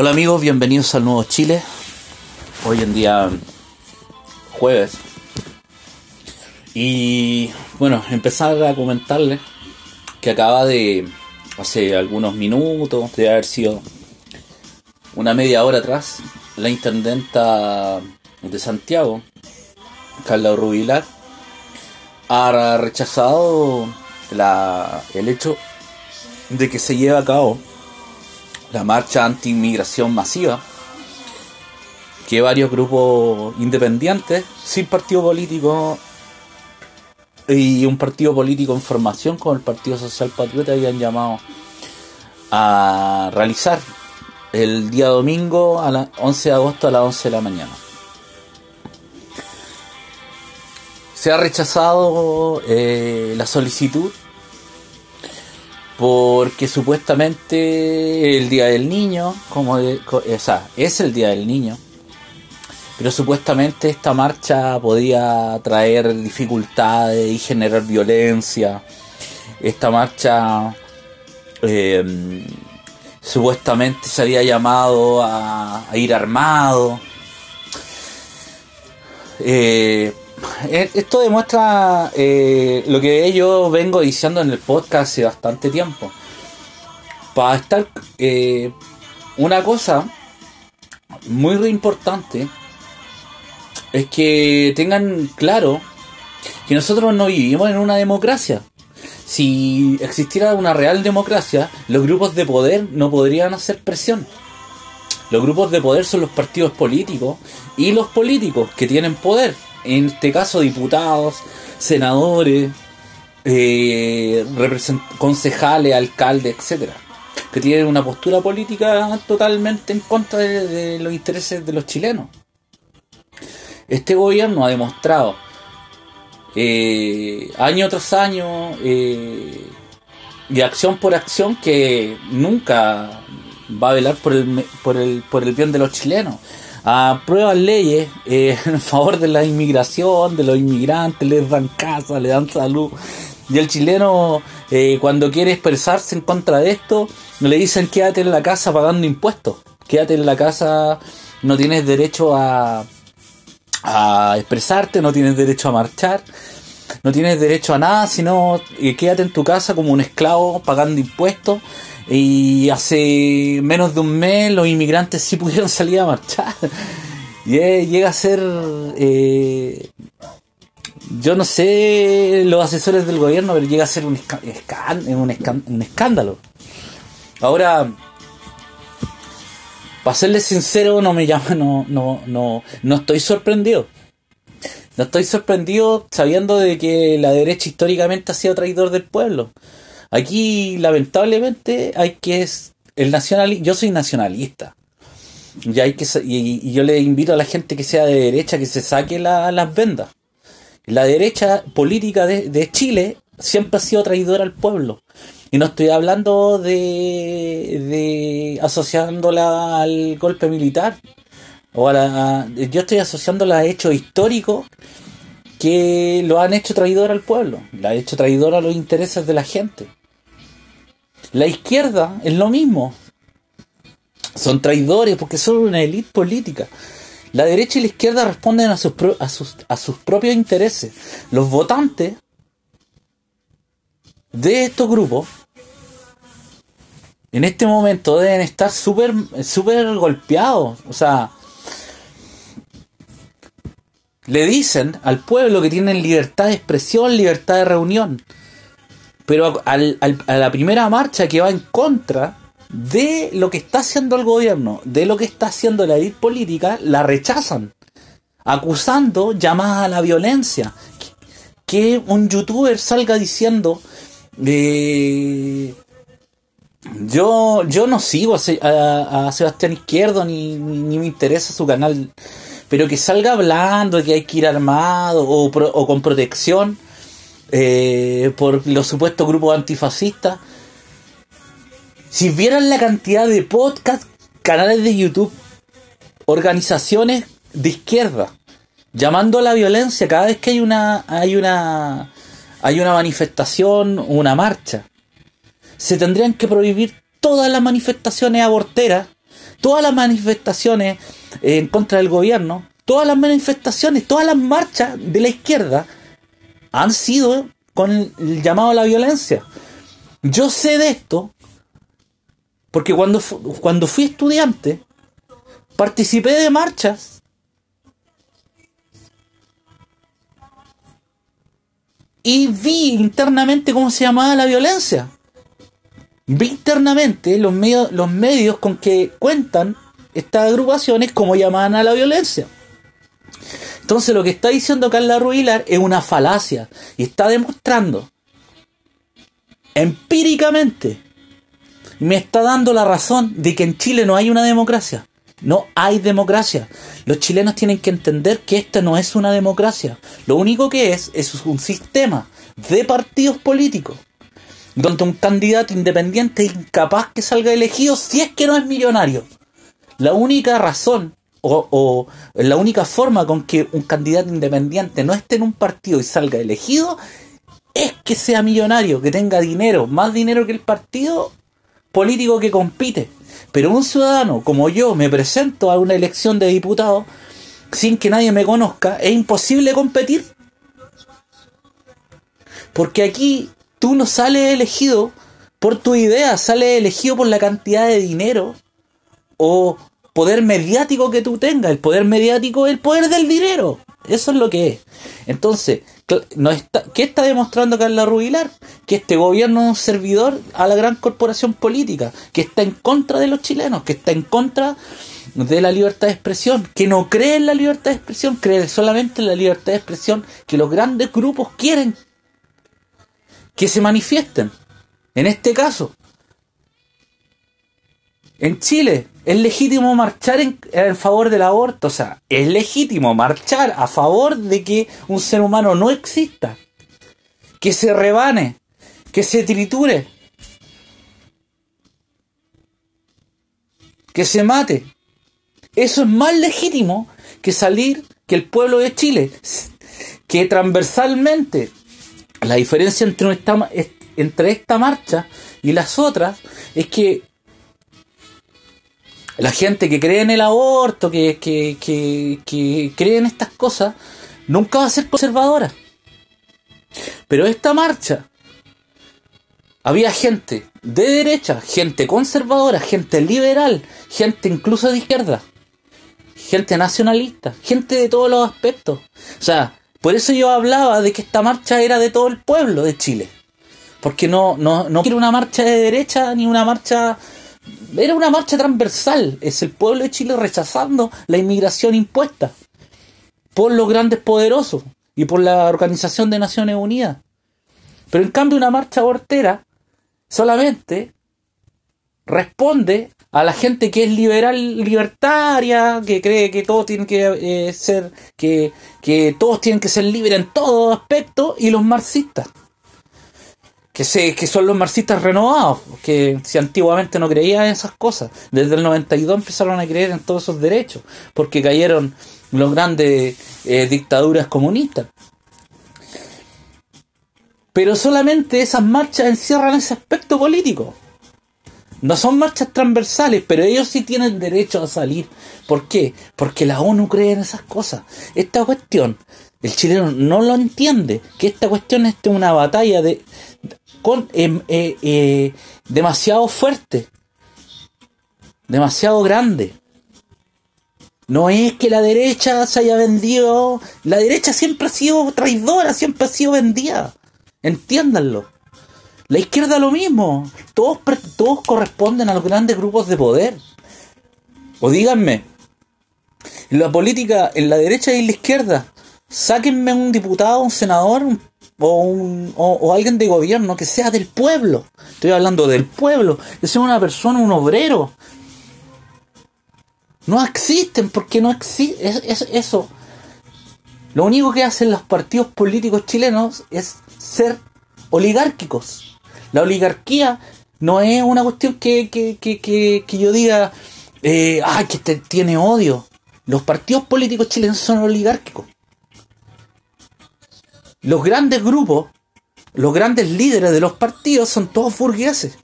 Hola amigos, bienvenidos al Nuevo Chile. Hoy en día jueves. Y bueno, empezar a comentarles que acaba de, hace algunos minutos, de haber sido una media hora atrás, la intendenta de Santiago, Carla Rubilar, ha rechazado la, el hecho de que se lleve a cabo la marcha anti-inmigración masiva que varios grupos independientes, sin partido político y un partido político en formación como el Partido Social Patriota habían llamado a realizar el día domingo a la 11 de agosto a las 11 de la mañana. Se ha rechazado eh, la solicitud porque supuestamente el Día del Niño, como o sea, es el Día del Niño, pero supuestamente esta marcha podía traer dificultades y generar violencia. Esta marcha eh, supuestamente se había llamado a, ir armado. Eh, esto demuestra eh, lo que yo vengo diciendo en el podcast hace bastante tiempo. Para estar eh, una cosa muy importante es que tengan claro que nosotros no vivimos en una democracia. Si existiera una real democracia, los grupos de poder no podrían hacer presión. Los grupos de poder son los partidos políticos y los políticos que tienen poder en este caso diputados, senadores, eh, concejales, alcaldes, etcétera, que tienen una postura política totalmente en contra de, los intereses de los chilenos. Este gobierno ha demostrado eh, año tras año eh, y acción por acción que nunca va a velar por el, por el, por el bien de los chilenos aprueban leyes eh, en favor de la inmigración, de los inmigrantes, les dan casa, le dan salud. Y el chileno, eh, cuando quiere expresarse en contra de esto, le dicen quédate en la casa pagando impuestos. Quédate en la casa, no tienes derecho a, a expresarte, no tienes derecho a marchar, no tienes derecho a nada, sino eh, quédate en tu casa como un esclavo pagando impuestos y hace menos de un mes los inmigrantes sí pudieron salir a marchar. Y llega a ser, eh, yo no sé los asesores del gobierno, pero llega a ser un, escándalo. Ahora, para serles sincero, no me llama, no, no, no, no estoy sorprendido. No estoy sorprendido sabiendo de que la derecha históricamente ha sido traidor del pueblo. Aquí, lamentablemente, hay que el nacional. Yo soy nacionalista. Y, hay que, y, yo le invito a la gente que sea de derecha que se saque las vendas. La derecha política de, Chile siempre ha sido traidora al pueblo. Y no estoy hablando de, asociándola al golpe militar. O a yo estoy asociándola a hechos históricos que lo han hecho traidor al pueblo. La ha hecho traidor a los intereses de la gente. La izquierda es lo mismo. Son traidores porque son una élite política. La derecha y la izquierda responden a sus, a sus, a sus propios intereses. Los votantes de estos grupos en este momento deben estar súper super golpeados. O sea, le dicen al pueblo que tienen libertad de expresión, libertad de reunión. Pero a la primera marcha que va en contra de lo que está haciendo el gobierno, de lo que está haciendo la élite política, la rechazan, acusando llamadas a la violencia. Que un youtuber salga diciendo, eh, yo, yo no sigo a, Sebastián Izquierdo ni, ni, me interesa su canal, pero que salga hablando de que hay que ir armado o, o con protección eh, por los supuestos grupos antifascistas. Si vieran la cantidad de podcasts, canales de YouTube, organizaciones de izquierda, llamando a la violencia cada vez que hay una, hay una, hay una manifestación, una marcha, se tendrían que prohibir todas las manifestaciones aborteras todas las manifestaciones en contra del gobierno, todas las manifestaciones, todas las marchas de la izquierda han sido con el llamado a la violencia. Yo sé de esto porque cuando, cuando fui estudiante participé de marchas y vi internamente cómo se llamaba la violencia. Vi internamente los medios, los medios con que cuentan estas agrupaciones cómo llamaban a la violencia. Entonces lo que está diciendo Carla Rubilar es una falacia y está demostrando empíricamente me está dando la razón de que en Chile no hay una democracia. No hay democracia. Los chilenos tienen que entender que esta no es una democracia. Lo único que es es un sistema de partidos políticos donde un candidato independiente es incapaz que salga elegido si es que no es millonario. La única razón o, la única forma con que un candidato independiente no esté en un partido y salga elegido es que sea millonario, que tenga dinero, más dinero que el partido político que compite. Pero un ciudadano como yo me presento a una elección de diputado sin que nadie me conozca, es imposible competir. Porque aquí tú no sales elegido por tu idea, sales elegido por la cantidad de dinero o poder mediático que tú tengas. El poder mediático es el poder del dinero. Eso es lo que es. Entonces, está, ¿qué está demostrando Carla Rubilar? Que este gobierno es un servidor a la gran corporación política, que está en contra de los chilenos, que está en contra de la libertad de expresión, que no cree en la libertad de expresión, cree solamente en la libertad de expresión que los grandes grupos quieren que se manifiesten. En este caso, en Chile es legítimo marchar en, favor del aborto, o sea, es legítimo marchar a favor de que un ser humano no exista, que se rebane, que se triture, que se mate. Eso es más legítimo que salir que el pueblo de Chile, que transversalmente la diferencia entre esta, entre esta marcha y las otras es que la gente que cree en el aborto, que, que, que, cree en estas cosas, nunca va a ser conservadora. Pero esta marcha, había gente de derecha, gente conservadora, gente liberal, gente incluso de izquierda, gente nacionalista, gente de todos los aspectos. O sea, por eso yo hablaba de que esta marcha era de todo el pueblo de Chile. Porque no, no, no quiero una marcha de derecha ni una marcha era una marcha transversal, es el pueblo de Chile rechazando la inmigración impuesta por los grandes poderosos y por la Organización de Naciones Unidas. Pero en cambio una marcha abortera solamente responde a la gente que es liberal libertaria, que cree que todo tiene que eh, ser, que, que todos tienen que ser libres en todo aspecto, y los marxistas que, son los marxistas renovados, que si antiguamente no creían en esas cosas, desde el 92 empezaron a creer en todos esos derechos, porque cayeron las grandes eh, dictaduras comunistas. Pero solamente esas marchas encierran ese aspecto político. No son marchas transversales, pero ellos sí tienen derecho a salir. ¿Por qué? Porque la ONU cree en esas cosas. Esta cuestión, el chileno no lo entiende, que esta cuestión es una batalla de, con, em, eh, eh, demasiado fuerte, demasiado grande. No es que la derecha se haya vendido, la derecha siempre ha sido traidora, siempre ha sido vendida. Entiéndanlo. La izquierda lo mismo. Todos, todos corresponden a los grandes grupos de poder. O díganme, en la política, en la derecha y en la izquierda, sáquenme un diputado, un senador, un o, un, o, alguien de gobierno que sea del pueblo. Estoy hablando del pueblo, que sea una persona, un obrero. No existen porque no existe es, eso. Lo único que hacen los partidos políticos chilenos es ser oligárquicos. La oligarquía no es una cuestión que, que, que, que, yo diga, eh, ay, que tiene odio. Los partidos políticos chilenos son oligárquicos los grandes grupos, los grandes líderes de los partidos son todos burgueses.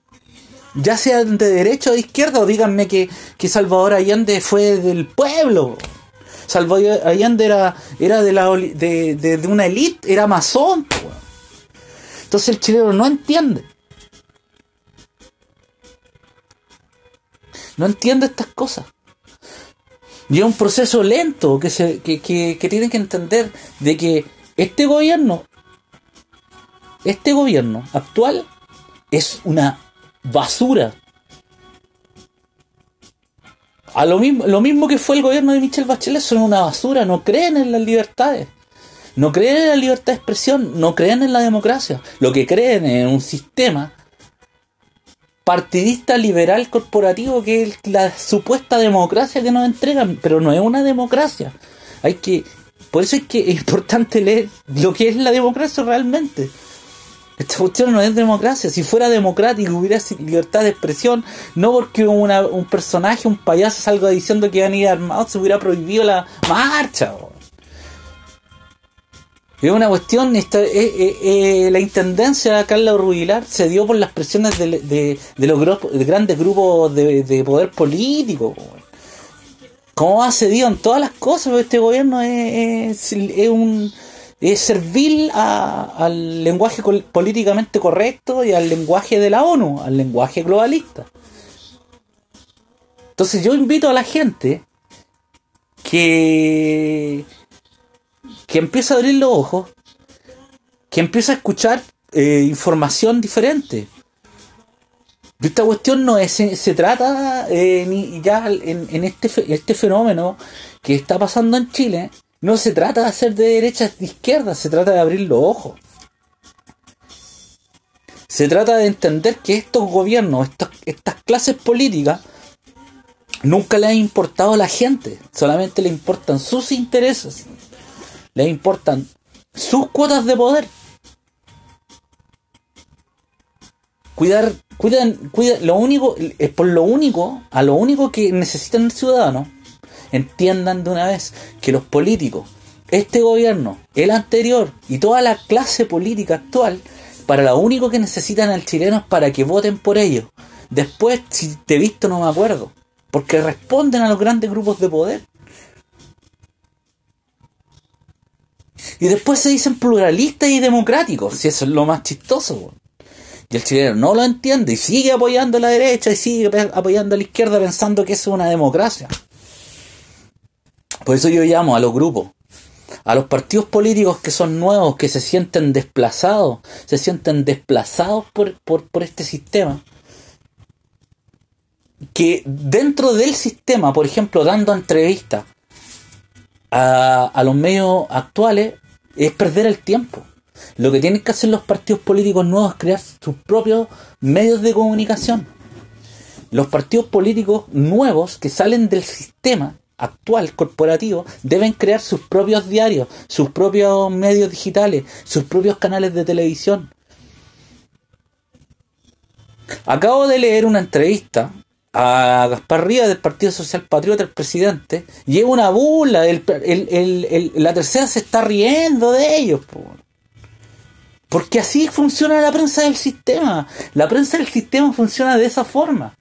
ya sean de derecha o de izquierda, o díganme que, que Salvador Allende fue del pueblo. Salvador Allende era, era de, la, de, de, una élite, era masón. Entonces el chileno no entiende. No entiende estas cosas. Y es un proceso lento que, se, que, que, que tienen que entender de que este gobierno, este gobierno actual es una basura. A lo mismo, lo mismo que fue el gobierno de Michelle Bachelet, son una basura, no creen en las libertades. No creen en la libertad de expresión, no creen en la democracia. Lo que creen es un sistema partidista liberal corporativo que es la supuesta democracia que nos entregan, pero no es una democracia. Hay que, por eso es que es importante leer lo que es la democracia realmente. Esta cuestión no es democracia. Si fuera democrático hubiera libertad de expresión, no porque un personaje, un payaso salga diciendo que van a ir armados, se hubiera prohibido la marcha. Es una cuestión, esta, eh, eh, eh, la intendencia de Carla Rubilar se dio por las presiones de, los grandes grupos de, poder político. Como ha cedido en todas las cosas, este gobierno es un es servil al lenguaje políticamente correcto y al lenguaje de la ONU, al lenguaje globalista. Entonces yo invito a la gente que, que empiece a abrir los ojos, que empiece a escuchar eh, información diferente. Esta cuestión no es, se, trata eh, ni ya en, en este, este fenómeno que está pasando en Chile, no se trata de hacer de derecha de izquierda, se trata de abrir los ojos. Se trata de entender que estos gobiernos, estas clases políticas, nunca le han importado a la gente, solamente le importan sus intereses, le importan sus cuotas de poder. Cuidar, cuidan, cuidan, lo único, es por lo único, a lo único que necesitan el ciudadano entiendan de una vez que los políticos, este gobierno, el anterior y toda la clase política actual, para lo único que necesitan al chileno es para que voten por ellos. Después, si te he visto, no me acuerdo. Porque responden a los grandes grupos de poder. Y después se dicen pluralistas y democráticos, si eso es lo más chistoso. Y el chileno no lo entiende y sigue apoyando a la derecha y sigue apoyando a la izquierda pensando que es una democracia. Por eso yo llamo a los grupos, a los partidos políticos que son nuevos, que se sienten desplazados, se sienten desplazados por, este sistema, que dentro del sistema, por ejemplo, dando entrevistas a, a los medios actuales, es perder el tiempo. Lo que tienen que hacer los partidos políticos nuevos es crear sus propios medios de comunicación. Los partidos políticos nuevos que salen del sistema actual corporativo deben crear sus propios diarios, sus propios medios digitales, sus propios canales de televisión. Acabo de leer una entrevista a Gaspar Rivas del Partido Social Patriota, el presidente, es una burla, la tercera se está riendo de ellos. Porque así funciona la prensa del sistema. La prensa del sistema funciona de esa forma.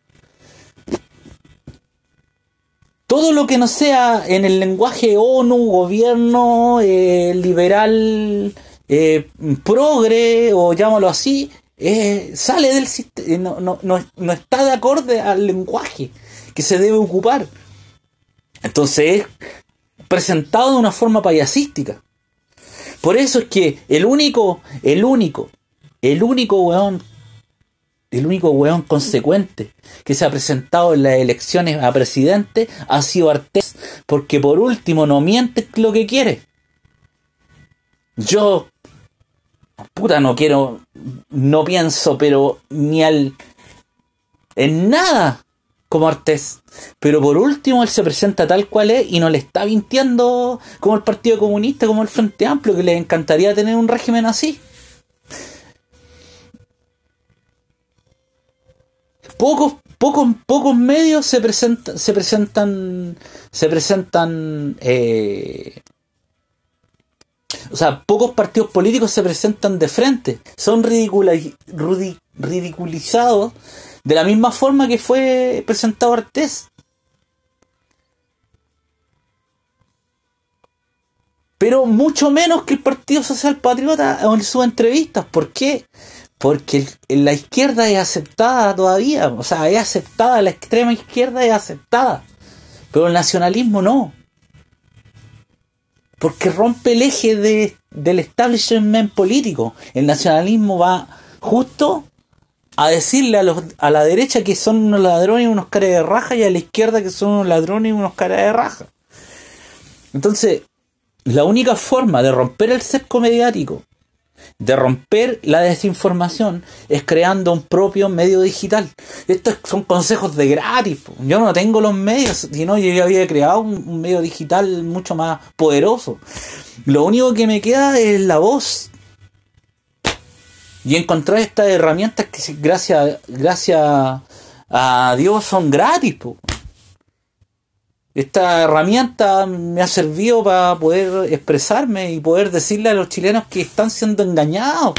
todo lo que no sea en el lenguaje ONU, gobierno, eh, liberal, eh, progre, o llámalo así, eh, sale del sistema, no, no, está de acorde al lenguaje que se debe ocupar. Entonces es presentado de una forma payasística. Por eso es que el único, el único, el único weón el único weón consecuente que se ha presentado en las elecciones a presidente ha sido Artés, porque por último no miente lo que quiere. Yo, puta, no quiero, no pienso, pero ni al, en nada como Artés. Pero por último él se presenta tal cual es y no le está mintiendo como el Partido Comunista, como el Frente Amplio, que le encantaría tener un régimen así. pocos, pocos, pocos medios se presentan, se presentan, se presentan, eh, O sea, pocos partidos políticos se presentan de frente. Son ridiculizados de la misma forma que fue presentado Artés. Pero mucho menos que el Partido Social Patriota en sus entrevistas. ¿Por qué? Porque la izquierda es aceptada todavía. O sea, es aceptada, la extrema izquierda es aceptada. Pero el nacionalismo no. Porque rompe el eje de, del establishment político. El nacionalismo va justo a decirle a, los, a la derecha que son unos ladrones y unos caras de raja y a la izquierda que son unos ladrones y unos caras de raja. Entonces, la única forma de romper el cerco mediático, de romper la desinformación, es creando un propio medio digital. Estos son consejos de gratis. Yo no tengo los medios, sino yo ya había creado un, medio digital mucho más poderoso. Lo único que me queda es la voz. Y encontrar estas herramientas que gracias, gracias a Dios son gratis. Esta herramienta me ha servido para poder expresarme y poder decirle a los chilenos que están siendo engañados.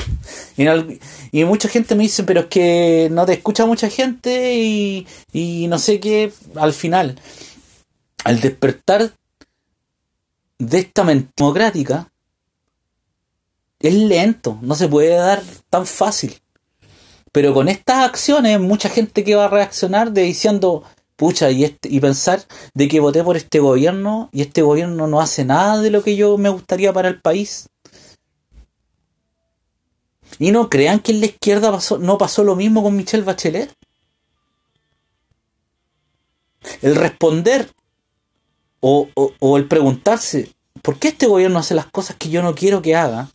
Y, mucha gente me dice, pero es que no te escucha mucha gente y, y no sé qué. Al final, al despertar de esta mente democrática, es lento, no se puede dar tan fácil. Pero con estas acciones, mucha gente que va a reaccionar de diciendo, pucha, y, este, y pensar de que voté por este gobierno y este gobierno no hace nada de lo que yo me gustaría para el país. Y no crean que en la izquierda pasó, no pasó lo mismo con Michelle Bachelet. El responder o, o el preguntarse, ¿por qué este gobierno hace las cosas que yo no quiero que haga?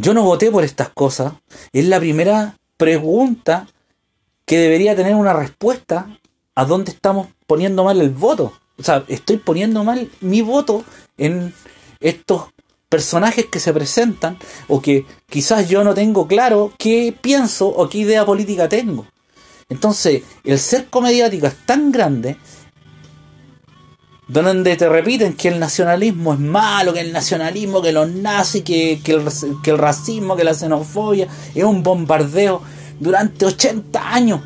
Yo no voté por estas cosas. Es la primera pregunta que debería tener una respuesta a dónde estamos poniendo mal el voto. O sea, estoy poniendo mal mi voto en estos personajes que se presentan o que quizás yo no tengo claro qué pienso o qué idea política tengo. Entonces, el cerco mediático es tan grande donde te repiten que el nacionalismo es malo, que el nacionalismo, que los nazis, que, que, el, que el racismo, que la xenofobia es un bombardeo durante 80 años.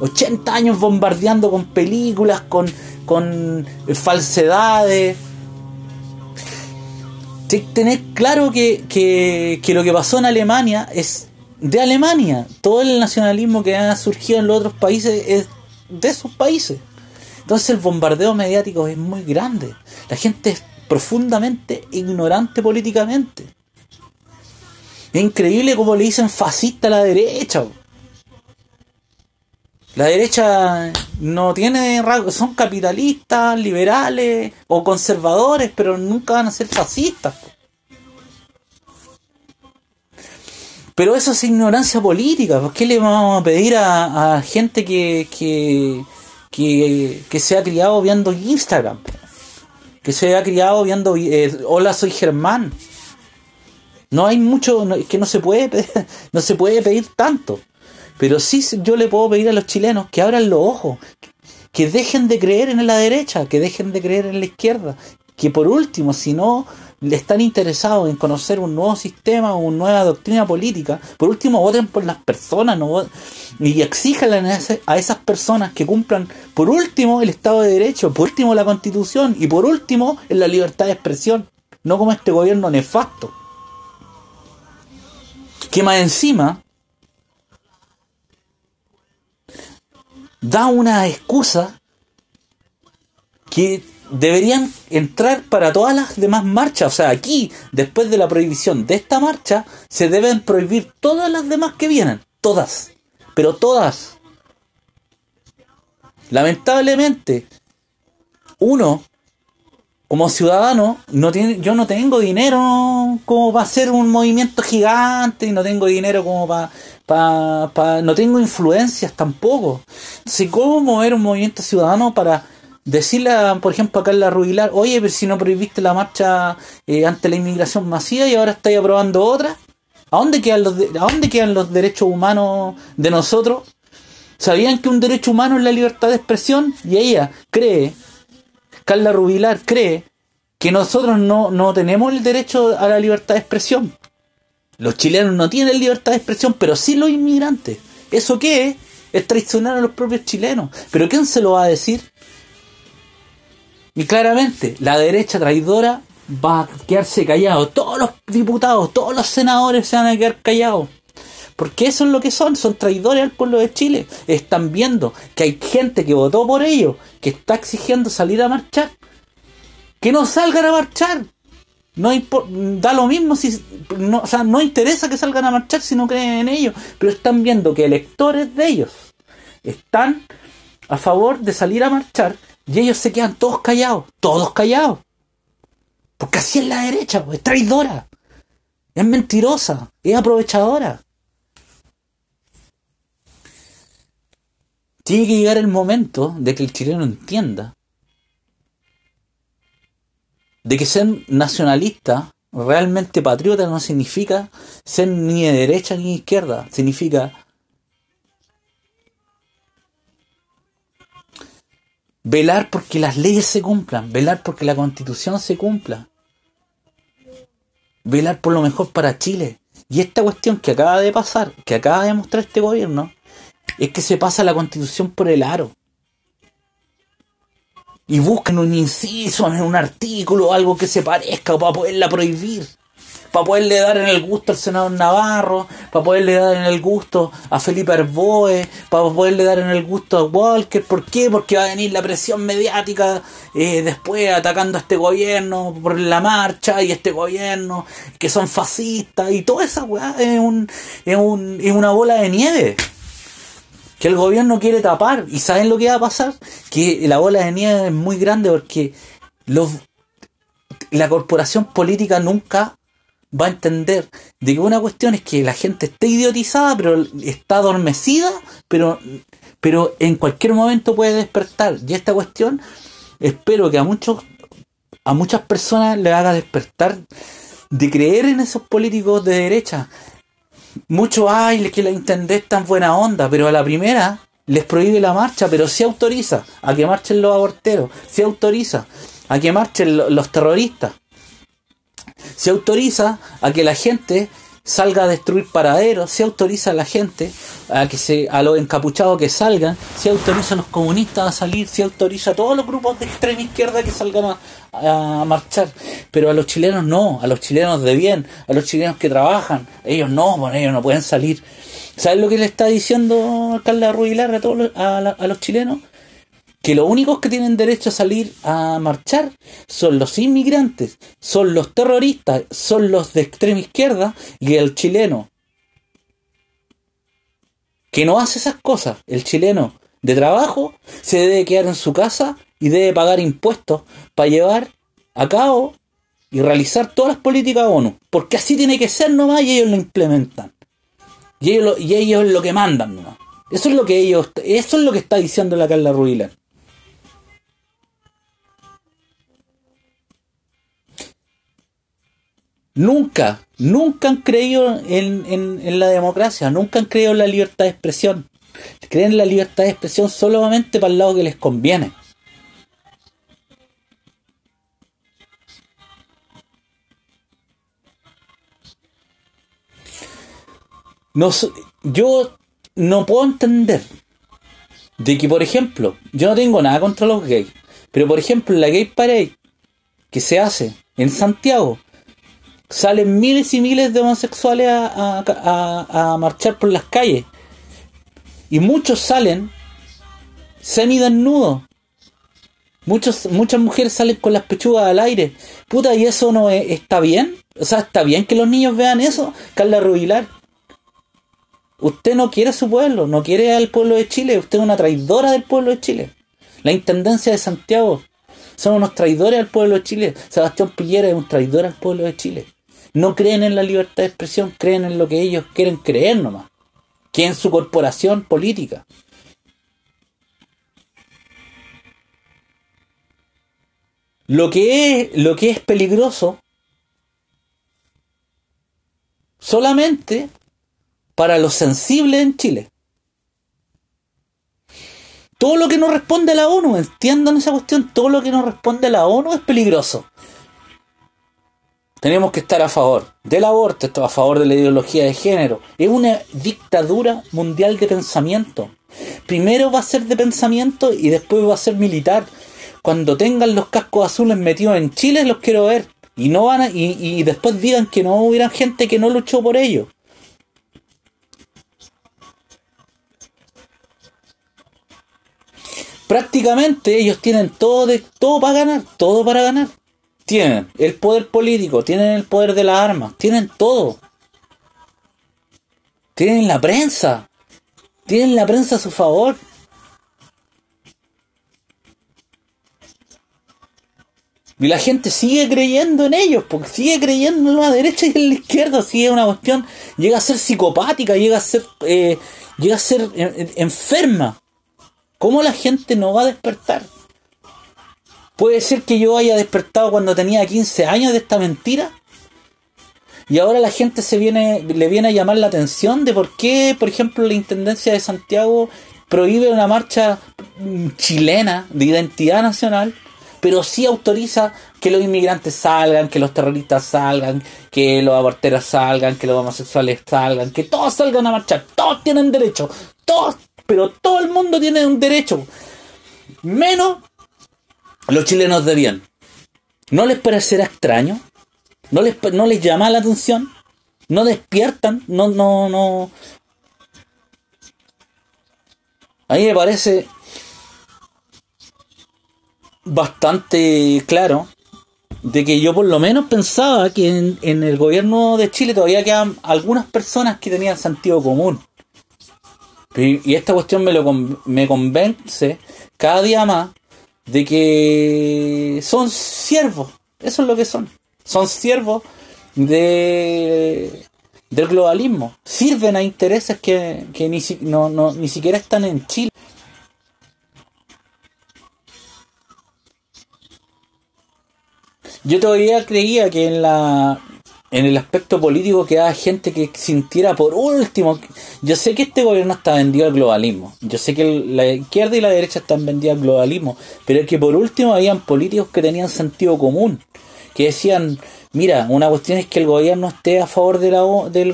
80 años bombardeando con películas, con, con falsedades. Tener claro que, que, que lo que pasó en Alemania es de Alemania. Todo el nacionalismo que ha surgido en los otros países es de esos países. Entonces el bombardeo mediático es muy grande. La gente es profundamente ignorante políticamente. Es increíble cómo le dicen fascista a la derecha. La derecha no tiene son capitalistas, liberales o conservadores, pero nunca van a ser fascistas. Pero eso es ignorancia política. ¿Por qué le vamos a pedir a, gente que, que, que se ha criado viendo Instagram? Que se ha criado viendo eh, Hola, soy Germán. No hay mucho, es que no se puede, no se puede pedir tanto. Pero sí yo le puedo pedir a los chilenos que abran los ojos, que dejen de creer en la derecha, que dejen de creer en la izquierda, que por último, si no están interesados en conocer un nuevo sistema una nueva doctrina política, por último voten por las personas no y exijan a esas personas que cumplan por último el Estado de Derecho, por último la Constitución y por último la libertad de expresión, no como este gobierno nefasto. Que más encima da una excusa que deberían entrar para todas las demás marchas. O sea, aquí, después de la prohibición de esta marcha, se deben prohibir todas las demás que vienen. Todas. Pero todas. Lamentablemente, uno como ciudadano, no tiene, yo no tengo dinero como para hacer un movimiento gigante y no tengo dinero como para, no tengo influencias tampoco. Entonces, ¿cómo mover un movimiento ciudadano para decirle, por ejemplo, a Carla Rubilar, oye, pero si no prohibiste la marcha eh, ante la inmigración masiva y ahora estáis aprobando otra? ¿A dónde, quedan los ¿A dónde quedan los derechos humanos de nosotros? ¿Sabían que un derecho humano es la libertad de expresión? Y ella cree Carla Rubilar cree que nosotros no, no tenemos el derecho a la libertad de expresión. Los chilenos no tienen libertad de expresión, pero sí los inmigrantes. ¿Eso qué es? Es traicionar a los propios chilenos. ¿Pero quién se lo va a decir? Y claramente, la derecha traidora va a quedarse callado. Todos los diputados, todos los senadores se van a quedar callados. Porque eso es lo que son, son traidores al pueblo de Chile. Están viendo que hay gente que votó por ellos, que está exigiendo salir a marchar. Que no salgan a marchar. No da lo mismo si no, no interesa que salgan a marchar si no creen en ellos, pero están viendo que electores de ellos están a favor de salir a marchar y ellos se quedan todos callados, todos callados. Porque así es la derecha, es traidora, es mentirosa, es aprovechadora. Tiene que llegar el momento de que el chileno entienda de que ser nacionalista, realmente patriota, no significa ser ni de derecha ni de izquierda, significa velar porque las leyes se cumplan, velar porque la constitución se cumpla, velar por lo mejor para Chile. Y esta cuestión que acaba de pasar, que acaba de mostrar este gobierno, es que se pasa la constitución por el aro y buscan un inciso en un artículo, algo que se parezca para poderla prohibir. Para poderle dar en el gusto al senador Navarro, para poderle dar en el gusto a Felipe Arboe, para poderle dar en el gusto a Walker. ¿Por qué? Porque va a venir la presión mediática eh, después atacando a este gobierno por la marcha y este gobierno que son fascistas y toda esa weá es, un, es, un, es una bola de nieve que el gobierno quiere tapar. ¿Y saben lo que va a pasar? Que la bola de nieve es muy grande porque los, la corporación política nunca va a entender de que una cuestión es que la gente esté idiotizada, pero está adormecida, pero, pero en cualquier momento puede despertar. Y esta cuestión espero que a muchos a muchas personas le haga despertar de creer en esos políticos de derecha mucho hay que la intendés tan buena onda, pero a la primera les prohíbe la marcha, pero sí autoriza a que marchen los aborteros, sí autoriza a que marchen los terroristas, se autoriza a que la gente salga a destruir paraderos, se autoriza a la gente a que se a los encapuchados que salgan, se autoriza a los comunistas a salir, se autoriza a todos los grupos de extrema izquierda que salgan a, marchar, pero a los chilenos no, a los chilenos de bien, a los chilenos que trabajan, ellos no, bueno, ellos no pueden salir. ¿Sabes lo que le está diciendo Carla Rubilar a todos a los chilenos? Que los únicos que tienen derecho a salir a marchar son los inmigrantes, son los terroristas, son los de extrema izquierda y el chileno. Que no hace esas cosas. El chileno de trabajo se debe quedar en su casa y debe pagar impuestos para llevar a cabo y realizar todas las políticas ONU. Porque así tiene que ser nomás y ellos lo implementan. Y ellos, lo, y ellos lo que mandan nomás. Eso es lo que ellos, eso es lo que está diciendo la Carla Rubilar. Nunca, nunca han creído en, la democracia, nunca han creído en la libertad de expresión. Creen en la libertad de expresión solamente para el lado que les conviene. yo no puedo entender de que, por ejemplo, yo no tengo nada contra los gays, pero por ejemplo, la Gay Parade que se hace en Santiago, salen miles y miles de homosexuales a, marchar por las calles. Y muchos salen semidesnudos. Muchos, muchas mujeres salen con las pechugas al aire. Puta, ¿y eso no está bien? O sea, ¿está bien que los niños vean eso? Carla Rubilar. Usted no quiere a su pueblo, no quiere al pueblo de Chile. Usted es una traidora del pueblo de Chile. La Intendencia de Santiago son unos traidores al pueblo de Chile. Sebastián Pillera es un traidor al pueblo de Chile. No creen en la libertad de expresión, creen en lo que ellos quieren creer nomás, que en su corporación política. Lo que es, lo que es peligroso solamente para los sensibles en Chile. Todo lo que no responde a la ONU, entiendan esa cuestión, todo lo que no responde a la ONU es peligroso. Tenemos que estar a favor del aborto, a favor de la ideología de género. Es una dictadura mundial de pensamiento. Primero va a ser de pensamiento y después va a ser militar. Cuando tengan los cascos azules metidos en Chile los quiero ver. Y no van a, y, y después digan que no hubiera gente que no luchó por ello. Prácticamente ellos tienen todo de, todo para ganar, todo para ganar. Tienen el poder político, tienen el poder de las armas, tienen todo. Tienen la prensa. Tienen la prensa a su favor. Y la gente sigue creyendo en ellos, porque sigue creyendo en la derecha y en la izquierda. Sigue una cuestión, llega a ser psicopática, llega a ser, eh, llega a ser enferma. ¿Cómo la gente no va a despertar? Puede ser que yo haya despertado cuando tenía 15 años de esta mentira. Y ahora la gente se viene, le viene a llamar la atención de por qué, por ejemplo, la Intendencia de Santiago prohíbe una marcha mm, chilena de identidad nacional, pero sí autoriza que los inmigrantes salgan, que los terroristas salgan, que los aborteros salgan, que los homosexuales salgan, que todos salgan a marchar, todos tienen derecho, todos, pero todo el mundo tiene un derecho, menos los chilenos de bien. ¿No les parecerá extraño? ¿No les, no les llama la atención? ¿No despiertan? No, no, no. A mí me parece bastante claro de que yo por lo menos pensaba que en, el gobierno de Chile todavía quedan algunas personas que tenían sentido común. Y, esta cuestión me, lo, me convence cada día más de que son siervos, eso es lo que son, son siervos de del globalismo, sirven a intereses que, que ni, no, no, ni siquiera están en Chile. Yo todavía creía que en la en el aspecto político que haya gente que sintiera por último. Yo sé que este gobierno está vendido al globalismo. Yo sé que la izquierda y la derecha están vendidas al globalismo. Pero es que por último habían políticos que tenían sentido común. Que decían, mira, una cuestión es que el gobierno esté a favor de la, del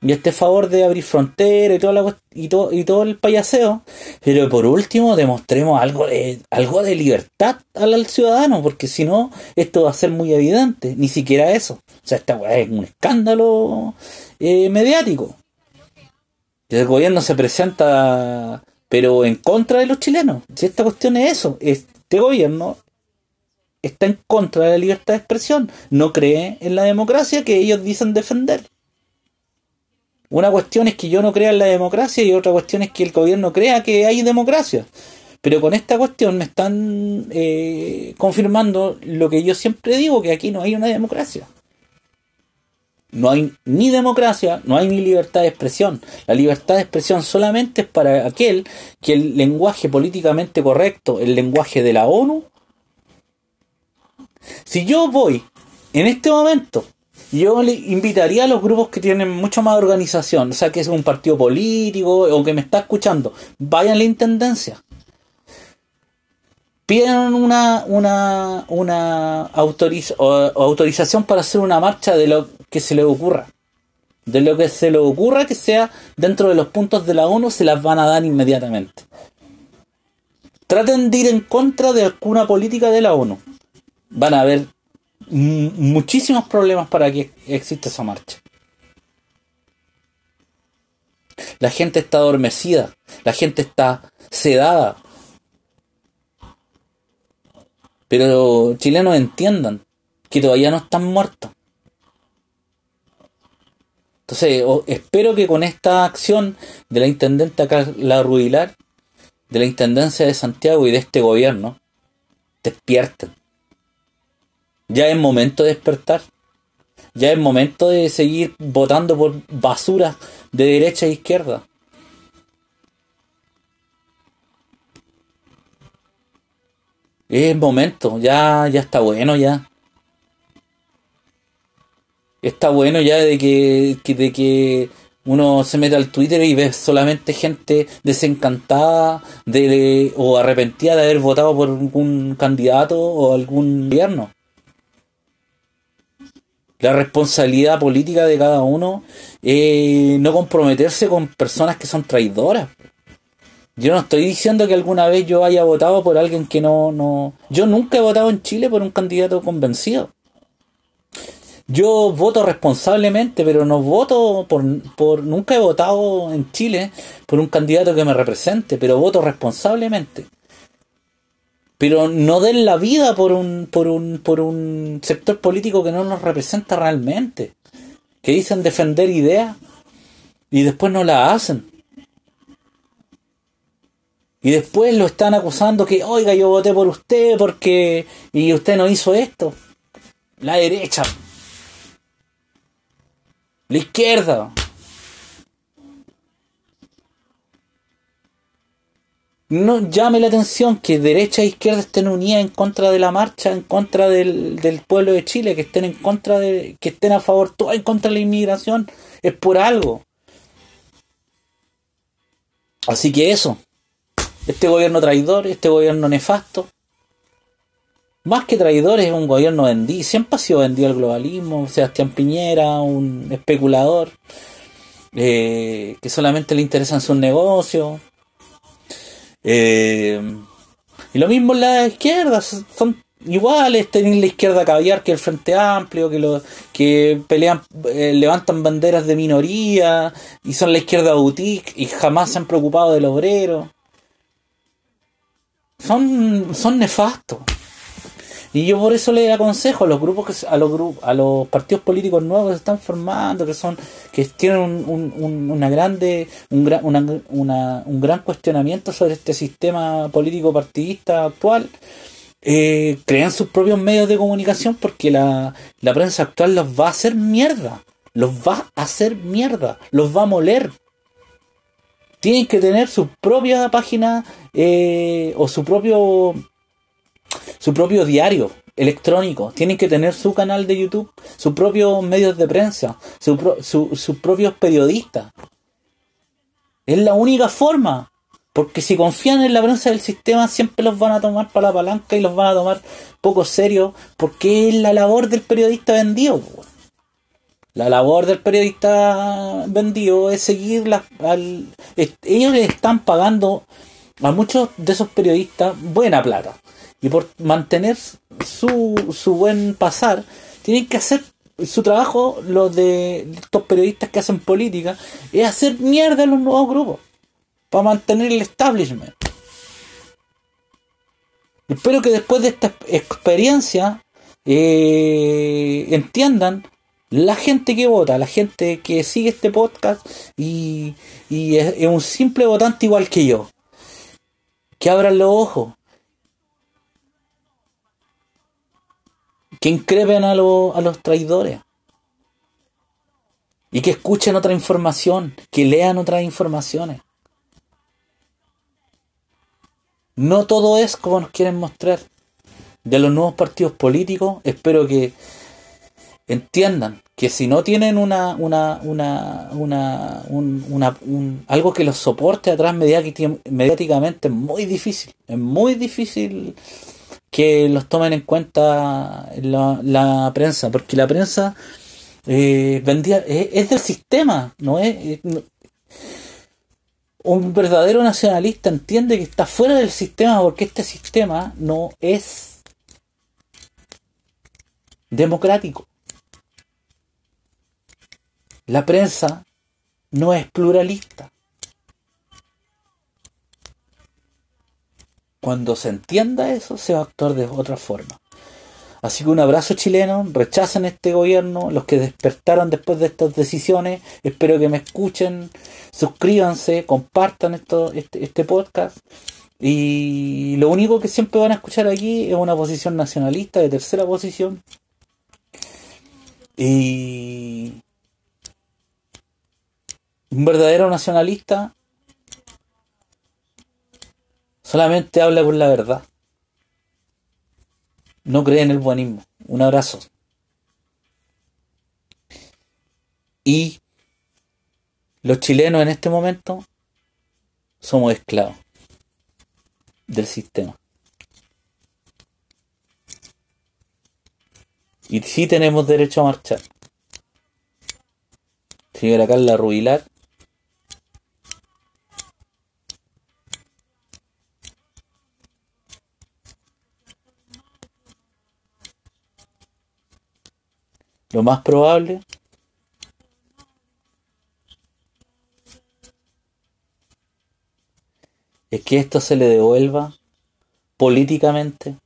y este favor de abrir fronteras y, toda la, y, todo, y todo el payaseo, pero por último demostremos algo de, algo de libertad al, ciudadano, porque si no, esto va a ser muy evidente, ni siquiera eso. O sea, esta es un escándalo eh, mediático. El gobierno se presenta, pero en contra de los chilenos. Si esta cuestión es eso, este gobierno está en contra de la libertad de expresión, no cree en la democracia que ellos dicen defender. Una cuestión es que yo no crea en la democracia y otra cuestión es que el gobierno crea que hay democracia. Pero con esta cuestión me están eh, confirmando lo que yo siempre digo, que aquí no hay una democracia. No hay ni democracia, no hay ni libertad de expresión. La libertad de expresión solamente es para aquel que el lenguaje políticamente correcto, el lenguaje de la ONU, si yo voy en este momento yo le invitaría a los grupos que tienen mucho más organización, o sea, que es un partido político o que me está escuchando, vayan a la intendencia. Pidan una, una, una autorización para hacer una marcha de lo que se les ocurra. De lo que se les ocurra que sea dentro de los puntos de la ONU, se las van a dar inmediatamente. Traten de ir en contra de alguna política de la ONU. Van a ver muchísimos problemas para que exista esa marcha. La gente está adormecida, la gente está sedada. Pero chilenos entiendan que todavía no están muertos. Entonces, espero que con esta acción de la intendente la Rubilar, de la Intendencia de Santiago y de este gobierno, despierten. Ya es momento de despertar. Ya es momento de seguir votando por basura de derecha e izquierda. Es momento, ya, ya está bueno ya. Está bueno ya de que, de que uno se mete al Twitter y ve solamente gente desencantada de, o arrepentida de haber votado por algún candidato o algún gobierno. La responsabilidad política de cada uno es no comprometerse con personas que son traidoras. Yo no estoy diciendo que alguna vez yo haya votado por alguien que no, no. Yo nunca he votado en Chile por un candidato convencido. Yo voto responsablemente, pero no voto por, por. Nunca he votado en Chile por un candidato que me represente, pero voto responsablemente. Pero no den la vida por un, por un, por un sector político que no nos representa realmente. Que dicen defender ideas y después no la hacen. Y después lo están acusando que, oiga, yo voté por usted porque... Y usted no hizo esto. La derecha. La izquierda. No llame la atención que derecha e izquierda estén unidas en contra de la marcha, en contra del, del pueblo de Chile, que estén en contra de, que estén a favor, todo en contra de la inmigración, es por algo. Así que eso. Este gobierno traidor, este gobierno nefasto. Más que traidor es un gobierno vendido. Siempre ha sido vendido el globalismo. Sebastián Piñera, un especulador eh, que solamente le interesan sus negocios. Eh, y lo mismo en la izquierda. Son iguales. Tienen la izquierda caviar que el Frente Amplio, que, lo, que pelean, eh, levantan banderas de minoría y son la izquierda boutique y jamás se han preocupado del obrero son, son nefastos. Y yo por eso le aconsejo a los grupos a los grupos, a los partidos políticos nuevos que se están formando, que son, que tienen un, una grande, un gran, un gran cuestionamiento sobre este sistema político partidista actual, eh, crean sus propios medios de comunicación porque la, la prensa actual los va a hacer mierda. Los va a hacer mierda. Los va a moler tienen que tener su propia página eh, o su propio su propio diario electrónico, tienen que tener su canal de YouTube, sus propios medios de prensa, sus propios periodistas. Es la única forma, porque si confían en la prensa del sistema siempre los van a tomar para la palanca y los van a tomar poco serio, porque es la labor del periodista vendido. La labor del periodista vendido es seguir las... ellos le están pagando a muchos de esos periodistas buena plata. Y por mantener su, su buen pasar, tienen que hacer su trabajo, los de estos periodistas que hacen política, es hacer mierda a los nuevos grupos. Para mantener el establishment. Espero que después de esta experiencia eh, entiendan la gente que vota, la gente que sigue este podcast y, es, un simple votante igual que yo. Que abran los ojos. Que increpen a, a los traidores. Y que escuchen otra información, que lean otras informaciones. No todo es como nos quieren mostrar. De los nuevos partidos políticos, espero que entiendan que si no tienen una, una, una, una, un, algo que los soporte atrás mediáticamente es muy difícil, es muy difícil que los tomen en cuenta la, prensa, porque la prensa eh, vendía, es, del sistema, no es, un verdadero nacionalista entiende que está fuera del sistema porque este sistema no es democrático. La prensa no es pluralista. Cuando se entienda eso, se va a actuar de otra forma. Así que un abrazo chileno, rechacen este gobierno, los que despertaron después de estas decisiones, espero que me escuchen, suscríbanse, compartan esto, este, este podcast. Y lo único que siempre van a escuchar aquí es una posición nacionalista de tercera posición. Y un verdadero nacionalista solamente habla con la verdad. No cree en el buenismo. Un abrazo. Y los chilenos en este momento somos esclavos del sistema. Y sí tenemos derecho a marchar. Señora Carla Rubilar. Lo más probable es que esto se le devuelva políticamente.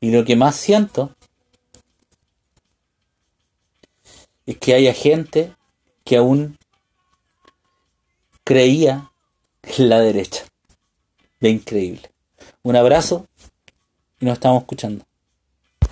Y lo que más siento es que haya gente que aún creía en la derecha. De increíble. Un abrazo y nos estamos escuchando.